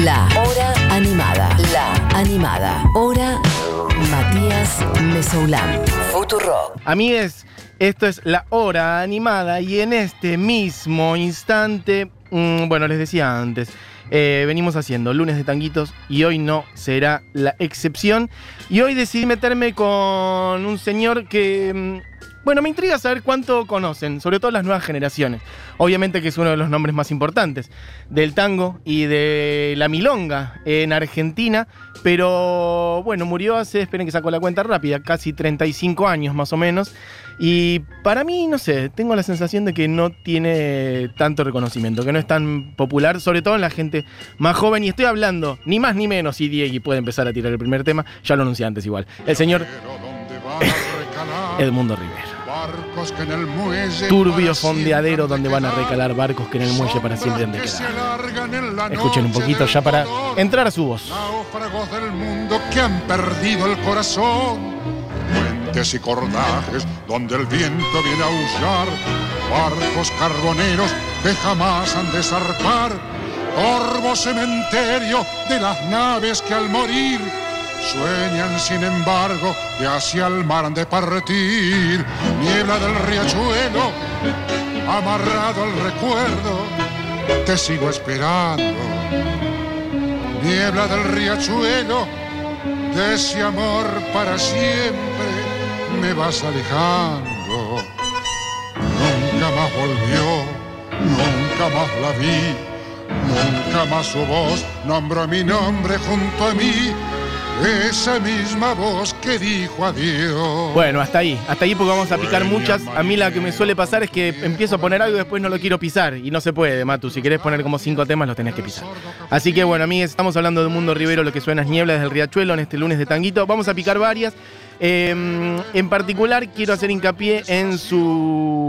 La Hora Animada. La Animada. Hora Matías Mesoulán. Futuro. Amigues, esto es la hora animada y en este mismo instante, mm, bueno, les decía antes, eh, venimos haciendo lunes de tanguitos y hoy no será la excepción. Y hoy decidí meterme con un señor que, mm, bueno, me intriga saber cuánto conocen, sobre todo las nuevas generaciones. Obviamente que es uno de los nombres más importantes del tango y de la milonga en Argentina, pero bueno, murió hace, esperen que saco la cuenta rápida, casi 35 años más o menos. Y para mí, no sé, tengo la sensación de que no tiene tanto reconocimiento, que no es tan popular, sobre todo en la gente más joven. Y estoy hablando, ni más ni menos, y Diego puede empezar a tirar el primer tema, ya lo anuncié antes igual. El señor Edmundo muelle Turbio fondeadero donde van a recalar barcos que en el muelle para siempre han de quedar. Escuchen un poquito ya para entrar a su voz. Náufragos del mundo que han perdido el corazón. Puentes y cordajes donde el viento viene a aullar. Barcos carboneros que jamás han de zarpar. Corvo cementerio de las naves que al morir sueñan sin embargo que hacia el mar de partir. Niebla del riachuelo, amarrado al recuerdo, te sigo esperando niebla del riachuelo, de ese amor para siempre me vas alejando. Nunca más volvió, nunca más la vi, nunca más su voz nombró mi nombre junto a mí, esa misma voz que dijo adiós. Bueno, hasta ahí, hasta ahí porque vamos a picar muchas. A mí la que me suele pasar es que empiezo a poner algo y después no lo quiero pisar. Y no se puede, Matu. Si querés poner como cinco temas, los tenés que pisar. Así que bueno, amigues, estamos hablando de Mundo Rivero, lo que suena es niebla desde el Riachuelo en este lunes de Tanguito. Vamos a picar varias. Eh, en particular quiero hacer hincapié en su,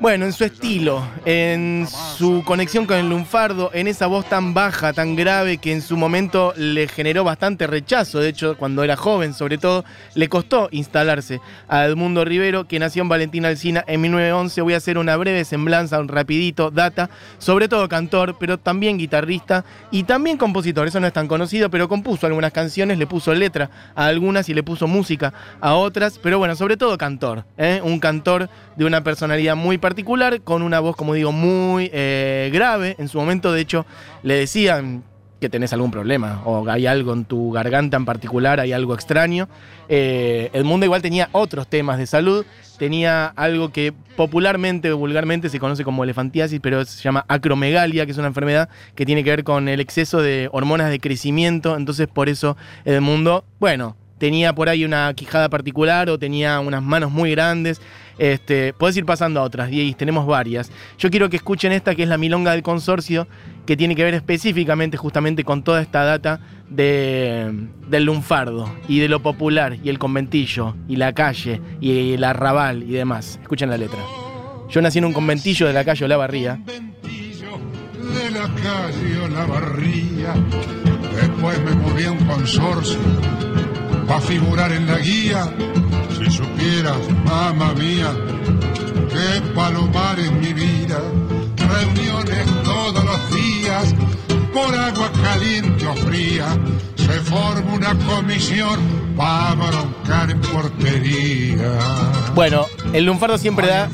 bueno, en su estilo, en su conexión con el lunfardo, en esa voz tan baja, tan grave que en su momento le generó bastante rechazo. De hecho, cuando era joven, sobre todo, le costó instalarse a Edmundo Rivero, que nació en Valentín Alsina en 1911. Voy a hacer una breve semblanza, un rapidito, data, sobre todo cantor, pero también guitarrista y también compositor. Eso no es tan conocido, pero compuso algunas canciones, le puso letra a algunas y le puso música a otras, pero bueno, sobre todo cantor, ¿eh? un cantor de una personalidad muy particular, con una voz, como digo, muy eh, grave. En su momento, de hecho, le decían que tenés algún problema o hay algo en tu garganta en particular, hay algo extraño. Eh, Edmundo igual tenía otros temas de salud, tenía algo que popularmente o vulgarmente se conoce como elefantiasis, pero se llama acromegalia, que es una enfermedad que tiene que ver con el exceso de hormonas de crecimiento, entonces por eso Edmundo, bueno, tenía por ahí una quijada particular o tenía unas manos muy grandes. Este, podés ir pasando a otras, Diez, tenemos varias. Yo quiero que escuchen esta que es la milonga del consorcio, que tiene que ver específicamente justamente con toda esta data de, del lunfardo y de lo popular y el conventillo y la calle y el arrabal y demás. Escuchen la letra. Yo nací en un conventillo de la calle Olavarría. Conventillo de la calle Olavarría. Después me moví a un consorcio para figurar en la guía. Si supieras, mamá mía, qué palomar en mi vida. Reuniones todos los días, por agua caliente o fría. Se forma una comisión para broncar en portería. Bueno, el lunfardo siempre da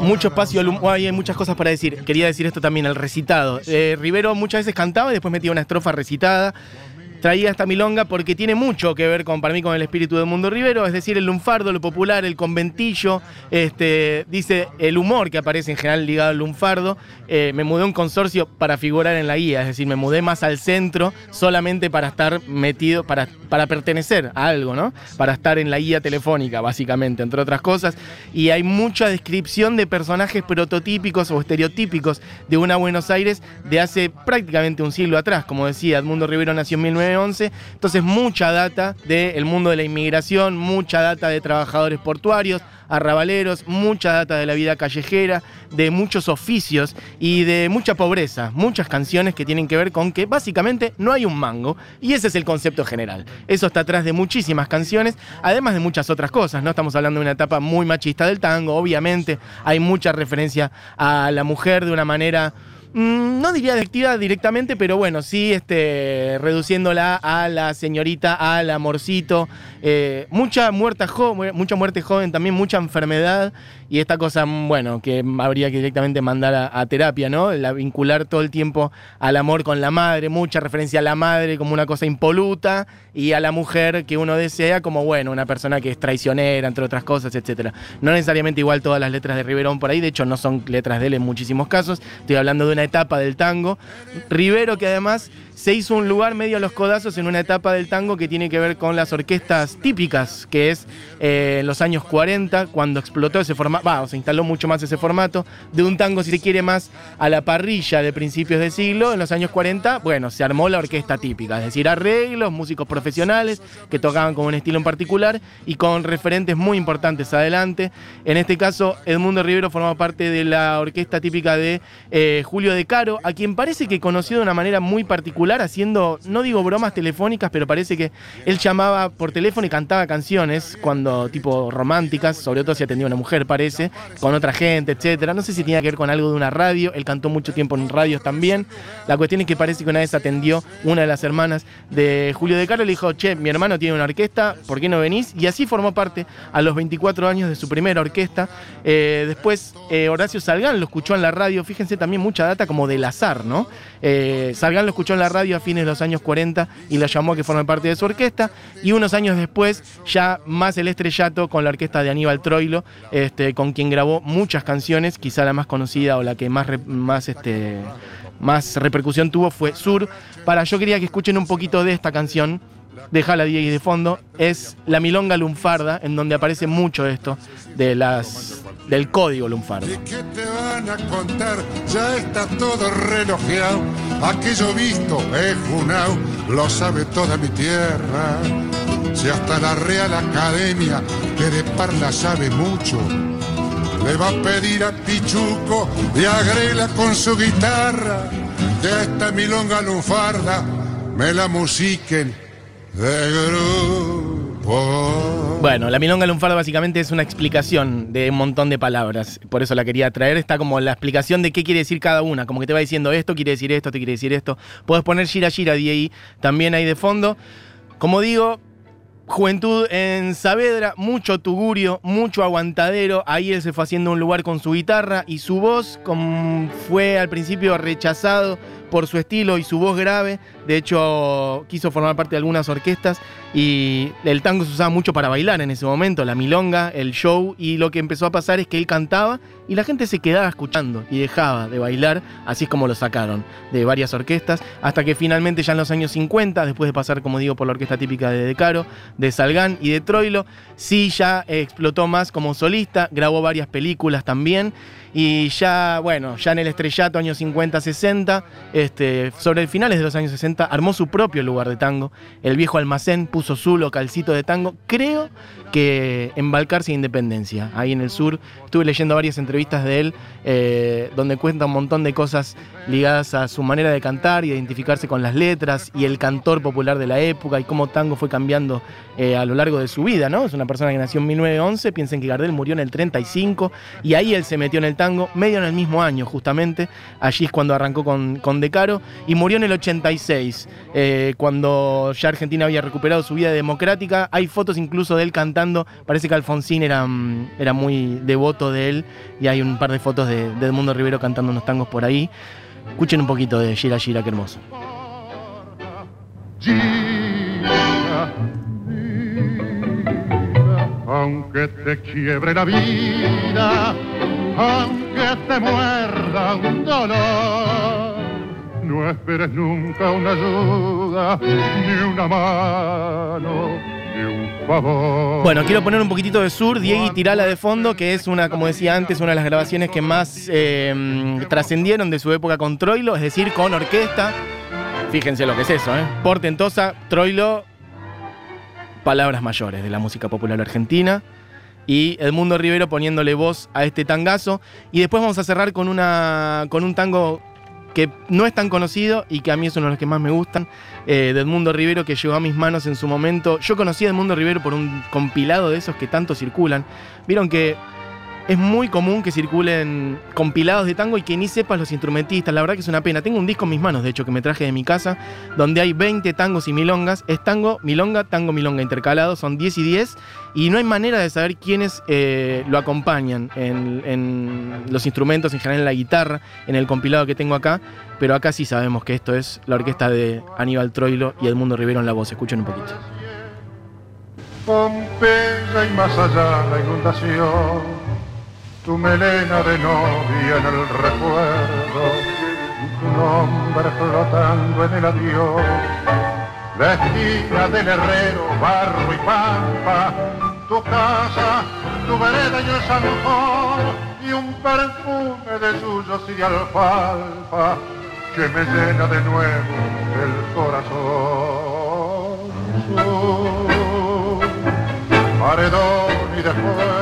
mucho espacio al hay muchas cosas para decir. Quería decir esto también, el recitado. Eh, Rivero muchas veces cantaba y después metía una estrofa recitada. Traía esta milonga porque tiene mucho que ver para mí, con el espíritu del mundo Rivero, es decir, el lunfardo, lo popular, el conventillo, este, dice el humor que aparece en general ligado al lunfardo. Eh, me mudé a un consorcio para figurar en la guía, es decir, me mudé más al centro solamente para estar metido, para, para pertenecer a algo, ¿no? Para estar en la guía telefónica, básicamente, entre otras cosas. Y hay mucha descripción de personajes prototípicos o estereotípicos de una Buenos Aires de hace prácticamente un siglo atrás. Como decía, Edmundo Rivero nació en 1911, entonces mucha data del mundo de la inmigración, mucha data de trabajadores portuarios, arrabaleros, mucha data de la vida callejera, de muchos oficios y de mucha pobreza. Muchas canciones que tienen que ver con que básicamente no hay un mango. Y ese es el concepto general. Eso está atrás de muchísimas canciones, además de muchas otras cosas. No estamos hablando de una etapa muy machista del tango, obviamente hay mucha referencia a la mujer de una manera Mm, no diría despectiva directamente, pero bueno, sí este, reduciéndola a la señorita, al amorcito. Eh, mucha, muerta mucha muerte joven, también mucha enfermedad y esta cosa, bueno, que habría que directamente mandar a, terapia, ¿no? La vincular todo el tiempo al amor con la madre, mucha referencia a la madre como una cosa impoluta y a la mujer que uno desea como, bueno, una persona que es traicionera, entre otras cosas, etc. No necesariamente igual todas las letras de Riverón por ahí, de hecho no son letras de él en muchísimos casos, estoy hablando de una etapa del tango. Rivero que además se hizo un lugar medio a los codazos en una etapa del tango que tiene que ver con las orquestas típicas, que es eh, en los años 40, cuando explotó ese formato, va, se instaló mucho más ese formato, de un tango, si se quiere, más a la parrilla de principios de siglo. En los años 40, bueno, se armó la orquesta típica, es decir, arreglos, músicos profesionales que tocaban con un estilo en particular y con referentes muy importantes adelante. En este caso, Edmundo Rivero formaba parte de la orquesta típica de eh, Julio De Caro, a quien parece que conoció de una manera muy particular haciendo, no digo bromas telefónicas, pero parece que él llamaba por teléfono y cantaba canciones cuando tipo románticas, sobre todo si atendía a una mujer, parece, con otra gente, etcétera. No sé si tenía que ver con algo de una radio, él cantó mucho tiempo en radios también. La cuestión es que parece que una vez atendió una de las hermanas de Julio de Caro, le dijo, che, mi hermano tiene una orquesta, ¿por qué no venís? Y así formó parte a los 24 años de su primera orquesta. Eh, después eh, Horacio Salgán lo escuchó en la radio, fíjense también mucha data como del azar, ¿no? Eh, Salgán lo escuchó en la radio a fines de los años 40 y lo llamó a que forme parte de su orquesta. Y unos años después, ya más el estrellato con la orquesta de Aníbal Troilo, este, con quien grabó muchas canciones, quizá la más conocida o la que más, más, este, más repercusión tuvo fue Sur. Para yo quería que escuchen un poquito de esta canción la Diego de fondo, es la milonga lunfarda, en donde aparece mucho esto de las del código lunfardo. ¿Y qué te van a contar? Ya está todo relojeado. Aquello visto es Junau, lo sabe toda mi tierra. Si hasta la Real Academia, que de parla sabe mucho, le va a pedir a Pichuco y agrela con su guitarra de esta milonga lunfarda me la musiquen bueno, la milonga lunfarda básicamente es una explicación de un montón de palabras. Por eso la quería traer. Está como la explicación de qué quiere decir cada una. Como que te va diciendo esto, quiere decir esto, te quiere decir esto. Puedes poner Gira Gira ahí también ahí de fondo. Como digo, Juventud en Saavedra, mucho tugurio, mucho aguantadero. Ahí él se fue haciendo un lugar con su guitarra y su voz fue al principio rechazado por su estilo y su voz grave. De hecho, quiso formar parte de algunas orquestas y el tango se usaba mucho para bailar en ese momento, la milonga, el show. Y lo que empezó a pasar es que él cantaba y la gente se quedaba escuchando y dejaba de bailar. Así es como lo sacaron de varias orquestas. Hasta que finalmente, ya en los años 50, después de pasar, como digo, por la orquesta típica de De Caro, de Salgán y de Troilo, sí ya explotó más como solista. Grabó varias películas también. Y ya, bueno, ya en el estrellato, años 50-60, este, sobre el finales de los años 60, armó su propio lugar de tango. El viejo almacén puso su localcito de tango. Creo que en Balcarce Independencia, ahí en el sur. Estuve leyendo varias entrevistas de él, eh, donde cuenta un montón de cosas ligadas a su manera de cantar, identificarse con las letras y el cantor popular de la época y cómo tango fue cambiando eh, a lo largo de su vida, ¿no? Es una persona que nació en 1911, piensen que Gardel murió en el 35 y ahí él se metió en el tango, medio en el mismo año justamente, allí es cuando arrancó con, con De Caro y murió en el 86, eh, cuando ya Argentina había recuperado su vida democrática. Hay fotos incluso de él cantando, parece que Alfonsín era, mm, era muy devoto de él y hay un par de fotos de, de Edmundo Rivero cantando unos tangos por ahí. Escuchen un poquito de Gira Gira, qué hermoso. aunque te quiebre la vida, aunque te muerda un dolor. No esperes nunca una ayuda, ni una mano, ni un favor. Bueno, quiero poner un poquitito de sur, Diego y Tirala de fondo, que es una, como decía antes, una de las grabaciones que más eh, trascendieron de su época con Troilo, es decir, con orquesta. Fíjense lo que es eso, ¿eh? Portentosa, Troilo, palabras mayores de la música popular argentina. Y Edmundo Rivero poniéndole voz a este tangazo. Y después vamos a cerrar con, una, con un tango que no es tan conocido y que a mí es uno de los que más me gustan, eh, de Edmundo Rivero, que llegó a mis manos en su momento. Yo conocí a Edmundo Rivero por un compilado de esos que tanto circulan. Vieron que es muy común que circulen compilados de tango y que ni sepas los instrumentistas. La verdad que es una pena. Tengo un disco en mis manos, de hecho, que me traje de mi casa, donde hay 20 tangos y milongas. Es tango, milonga, tango, milonga intercalados. Son 10 y 10. Y no hay manera de saber quiénes eh, lo acompañan en, en los instrumentos, en general en la guitarra, en el compilado que tengo acá. Pero acá sí sabemos que esto es la orquesta de Aníbal Troilo y Edmundo Rivero en la voz. Escuchen un poquito. Pompeya y más allá la inundación, tu melena de novia en el recuerdo, tu nombre flotando en el adiós, la esquina del herrero, barro y pampa, tu casa, tu vereda y el zanjón, y un perfume de suyos y de alfalfa que me llena de nuevo el corazón. Paredón y después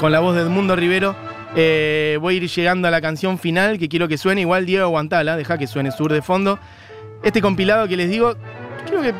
con la voz de Edmundo Rivero, eh, voy a ir llegando a la canción final que quiero que suene. Igual Diego Guantala, deja que suene sur de fondo. Este compilado que les digo, creo que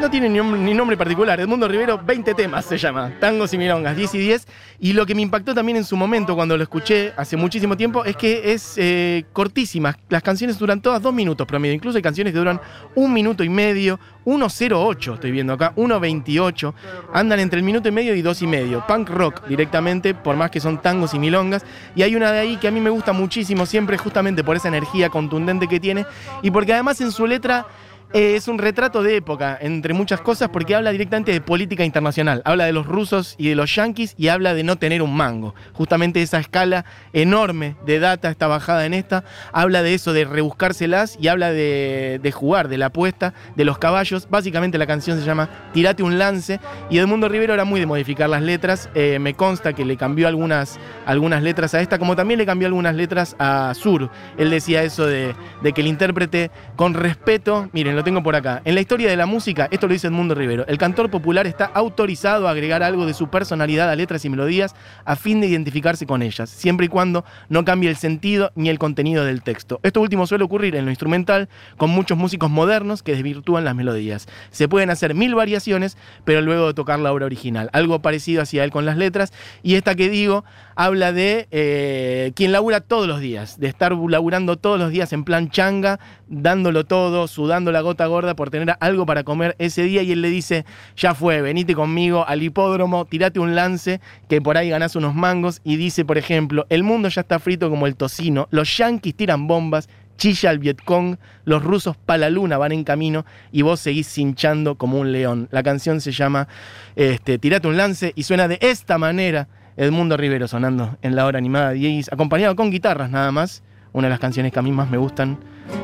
no tiene ni nombre, particular. Edmundo Rivero, 20 temas se llama. Tangos y milongas, 10 y 10. Y lo que me impactó también en su momento, cuando lo escuché hace muchísimo tiempo, es que es eh, cortísima. Las canciones duran todas dos minutos promedio. Incluso hay canciones que duran un minuto y medio. 1.08 estoy viendo acá, 1.28. Andan entre el minuto y medio y dos y medio. Punk rock directamente, por más que son tangos y milongas. Y hay una de ahí que a mí me gusta muchísimo, siempre justamente por esa energía contundente que tiene. Y porque además en su letra es un retrato de época, entre muchas cosas, porque habla directamente de política internacional. Habla de los rusos y de los yanquis y habla de no tener un mango. Justamente esa escala enorme de data está bajada en esta. Habla de eso, de rebuscárselas y habla de, de jugar, de la apuesta, de los caballos. Básicamente la canción se llama Tirate un lance. Y Edmundo Rivero era muy de modificar las letras. Eh, me consta que le cambió algunas, algunas letras a esta, como también le cambió algunas letras a Sur. Él decía eso de, de que el intérprete, con respeto, miren, lo tengo por acá. En la historia de la música, esto lo dice Edmundo Rivero, el cantor popular está autorizado a agregar algo de su personalidad a letras y melodías a fin de identificarse con ellas, siempre y cuando no cambie el sentido ni el contenido del texto. Esto último suele ocurrir en lo instrumental con muchos músicos modernos que desvirtúan las melodías. Se pueden hacer mil variaciones, pero luego de tocar la obra original. Algo parecido hacia él con las letras. Y esta que digo habla de eh, quien labura todos los días, de estar laburando todos los días en plan changa, dándolo todo, sudando la gota gorda por tener algo para comer ese día y él le dice, ya fue, venite conmigo al hipódromo, tirate un lance, que por ahí ganás unos mangos y dice, por ejemplo, el mundo ya está frito como el tocino, los yanquis tiran bombas, chilla el Vietcong, los rusos pa' la luna van en camino y vos seguís cinchando como un león. La canción se llama este, Tirate un lance y suena de esta manera. Edmundo Rivero sonando en la hora animada 10, acompañado con guitarras nada más. Una de las canciones que a mí más me gustan.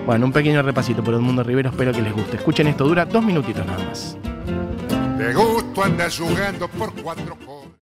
Bueno, un pequeño repasito por Edmundo Rivero, espero que les guste. Escuchen esto, dura dos minutitos nada más.